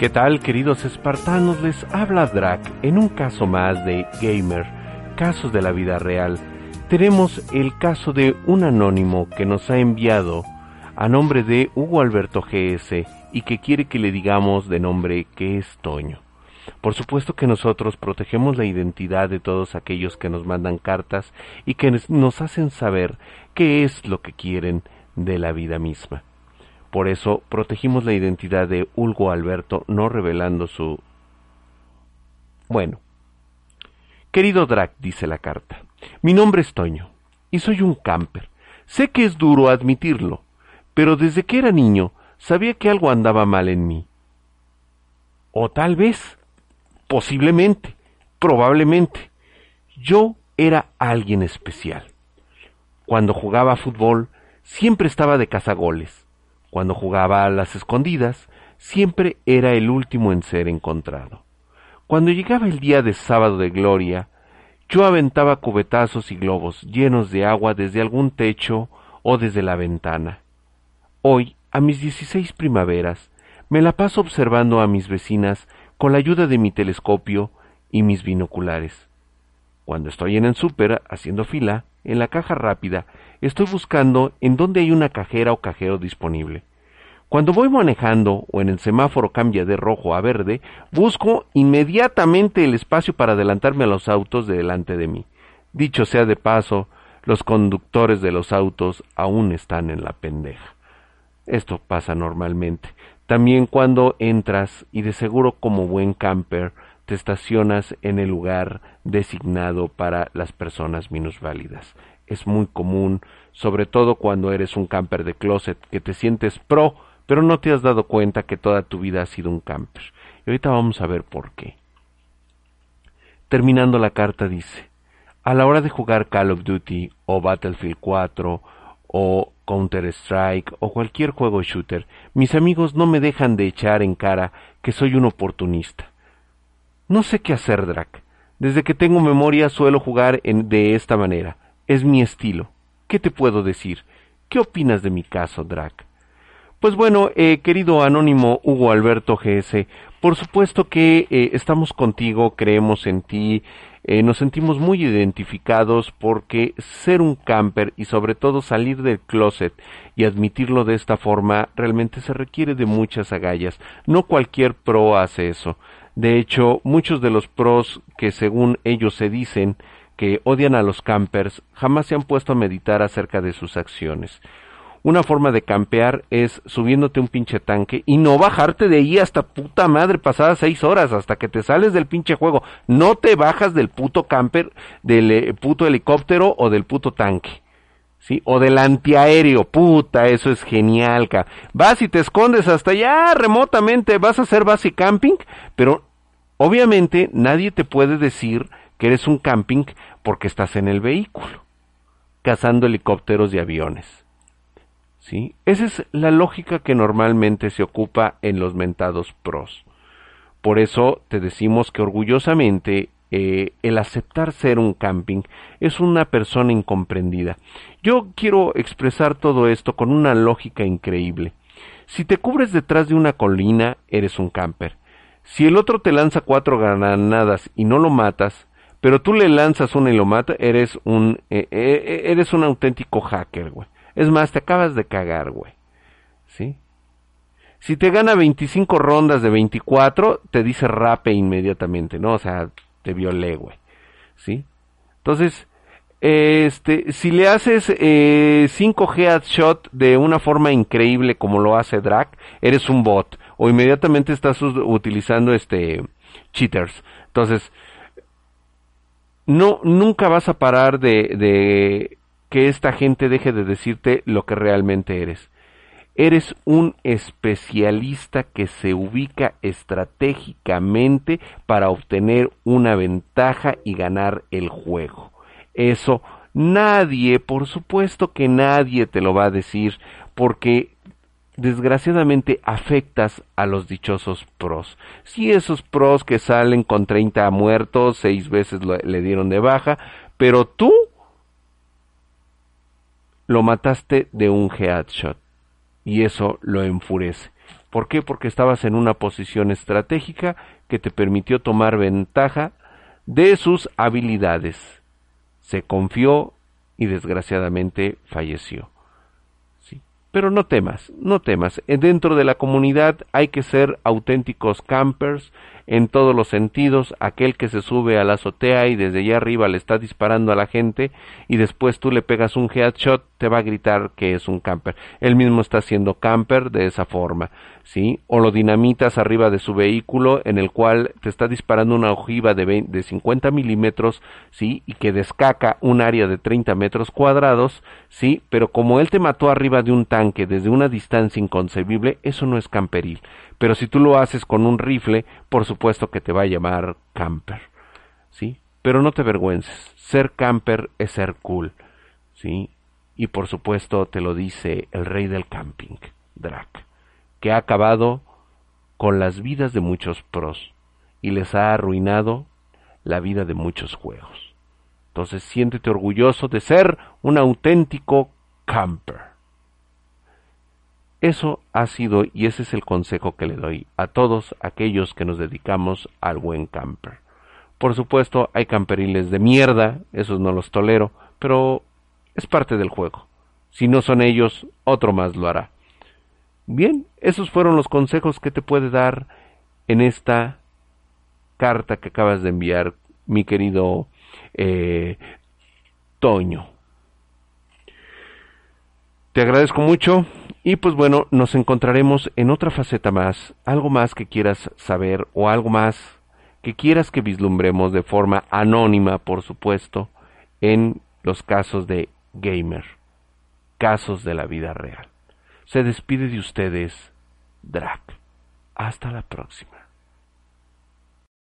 ¿Qué tal, queridos espartanos? Les habla Drac en un caso más de Gamer, casos de la vida real. Tenemos el caso de un anónimo que nos ha enviado a nombre de Hugo Alberto GS y que quiere que le digamos de nombre que es Toño. Por supuesto que nosotros protegemos la identidad de todos aquellos que nos mandan cartas y que nos hacen saber qué es lo que quieren de la vida misma. Por eso protegimos la identidad de Hugo Alberto, no revelando su... Bueno. Querido Drac, dice la carta, mi nombre es Toño, y soy un camper. Sé que es duro admitirlo, pero desde que era niño sabía que algo andaba mal en mí. O tal vez, posiblemente, probablemente, yo era alguien especial. Cuando jugaba fútbol, siempre estaba de cazagoles cuando jugaba a las escondidas, siempre era el último en ser encontrado. Cuando llegaba el día de sábado de gloria, yo aventaba cubetazos y globos llenos de agua desde algún techo o desde la ventana. Hoy, a mis dieciséis primaveras, me la paso observando a mis vecinas con la ayuda de mi telescopio y mis binoculares. Cuando estoy en el súper haciendo fila, en la caja rápida, estoy buscando en dónde hay una cajera o cajero disponible. Cuando voy manejando o en el semáforo cambia de rojo a verde, busco inmediatamente el espacio para adelantarme a los autos de delante de mí. Dicho sea de paso, los conductores de los autos aún están en la pendeja. Esto pasa normalmente. También cuando entras y de seguro como buen camper te estacionas en el lugar designado para las personas minusválidas. Es muy común, sobre todo cuando eres un camper de closet, que te sientes pro, pero no te has dado cuenta que toda tu vida ha sido un camper. Y ahorita vamos a ver por qué. Terminando la carta dice, a la hora de jugar Call of Duty o Battlefield 4 o Counter-Strike o cualquier juego shooter, mis amigos no me dejan de echar en cara que soy un oportunista. No sé qué hacer, Drac. Desde que tengo memoria suelo jugar de esta manera. Es mi estilo. ¿Qué te puedo decir? ¿Qué opinas de mi caso, Drac? Pues bueno, eh, querido anónimo Hugo Alberto GS, por supuesto que eh, estamos contigo, creemos en ti, eh, nos sentimos muy identificados porque ser un camper y sobre todo salir del closet y admitirlo de esta forma realmente se requiere de muchas agallas. No cualquier pro hace eso. De hecho, muchos de los pros que según ellos se dicen que odian a los campers jamás se han puesto a meditar acerca de sus acciones. Una forma de campear es subiéndote un pinche tanque y no bajarte de ahí hasta puta madre pasadas seis horas hasta que te sales del pinche juego. No te bajas del puto camper, del eh, puto helicóptero o del puto tanque. ¿Sí? O del antiaéreo, puta, eso es genial, ca. Vas y te escondes hasta allá remotamente, vas a hacer base camping, pero obviamente nadie te puede decir que eres un camping porque estás en el vehículo, cazando helicópteros y aviones. ¿Sí? Esa es la lógica que normalmente se ocupa en los mentados pros. Por eso te decimos que orgullosamente eh, el aceptar ser un camping es una persona incomprendida. Yo quiero expresar todo esto con una lógica increíble. Si te cubres detrás de una colina, eres un camper. Si el otro te lanza cuatro granadas y no lo matas, pero tú le lanzas una y lo mata, eres un, eh, eh, eres un auténtico hacker, güey. Es más, te acabas de cagar, güey. ¿Sí? Si te gana 25 rondas de 24, te dice rape inmediatamente, ¿no? O sea, te violé, güey. ¿Sí? Entonces, este, si le haces 5 eh, headshot de una forma increíble como lo hace Drac, eres un bot. O inmediatamente estás utilizando este cheaters. Entonces, no, nunca vas a parar de, de que esta gente deje de decirte lo que realmente eres. Eres un especialista que se ubica estratégicamente para obtener una ventaja y ganar el juego. Eso nadie, por supuesto que nadie te lo va a decir, porque desgraciadamente afectas a los dichosos pros. Si esos pros que salen con 30 muertos, seis veces le dieron de baja, pero tú lo mataste de un headshot y eso lo enfurece. ¿Por qué? Porque estabas en una posición estratégica que te permitió tomar ventaja de sus habilidades. Se confió y desgraciadamente falleció. Pero no temas, no temas. Dentro de la comunidad hay que ser auténticos campers, en todos los sentidos, aquel que se sube a la azotea y desde allá arriba le está disparando a la gente y después tú le pegas un headshot, te va a gritar que es un camper. Él mismo está siendo camper de esa forma, ¿sí? O lo dinamitas arriba de su vehículo en el cual te está disparando una ojiva de, de 50 milímetros, ¿sí? Y que descaca un área de 30 metros cuadrados, ¿sí? Pero como él te mató arriba de un tanque desde una distancia inconcebible, eso no es camperil. Pero si tú lo haces con un rifle, por supuesto que te va a llamar camper. ¿Sí? Pero no te avergüences. Ser camper es ser cool. ¿Sí? Y por supuesto te lo dice el rey del camping, Drac, que ha acabado con las vidas de muchos pros y les ha arruinado la vida de muchos juegos. Entonces siéntete orgulloso de ser un auténtico camper. Eso ha sido y ese es el consejo que le doy a todos aquellos que nos dedicamos al buen camper. Por supuesto, hay camperiles de mierda, esos no los tolero, pero es parte del juego. Si no son ellos, otro más lo hará. Bien, esos fueron los consejos que te puede dar en esta carta que acabas de enviar, mi querido eh, Toño. Te agradezco mucho. Y pues bueno, nos encontraremos en otra faceta más, algo más que quieras saber o algo más que quieras que vislumbremos de forma anónima, por supuesto, en los casos de gamer, casos de la vida real. Se despide de ustedes, Drac. Hasta la próxima.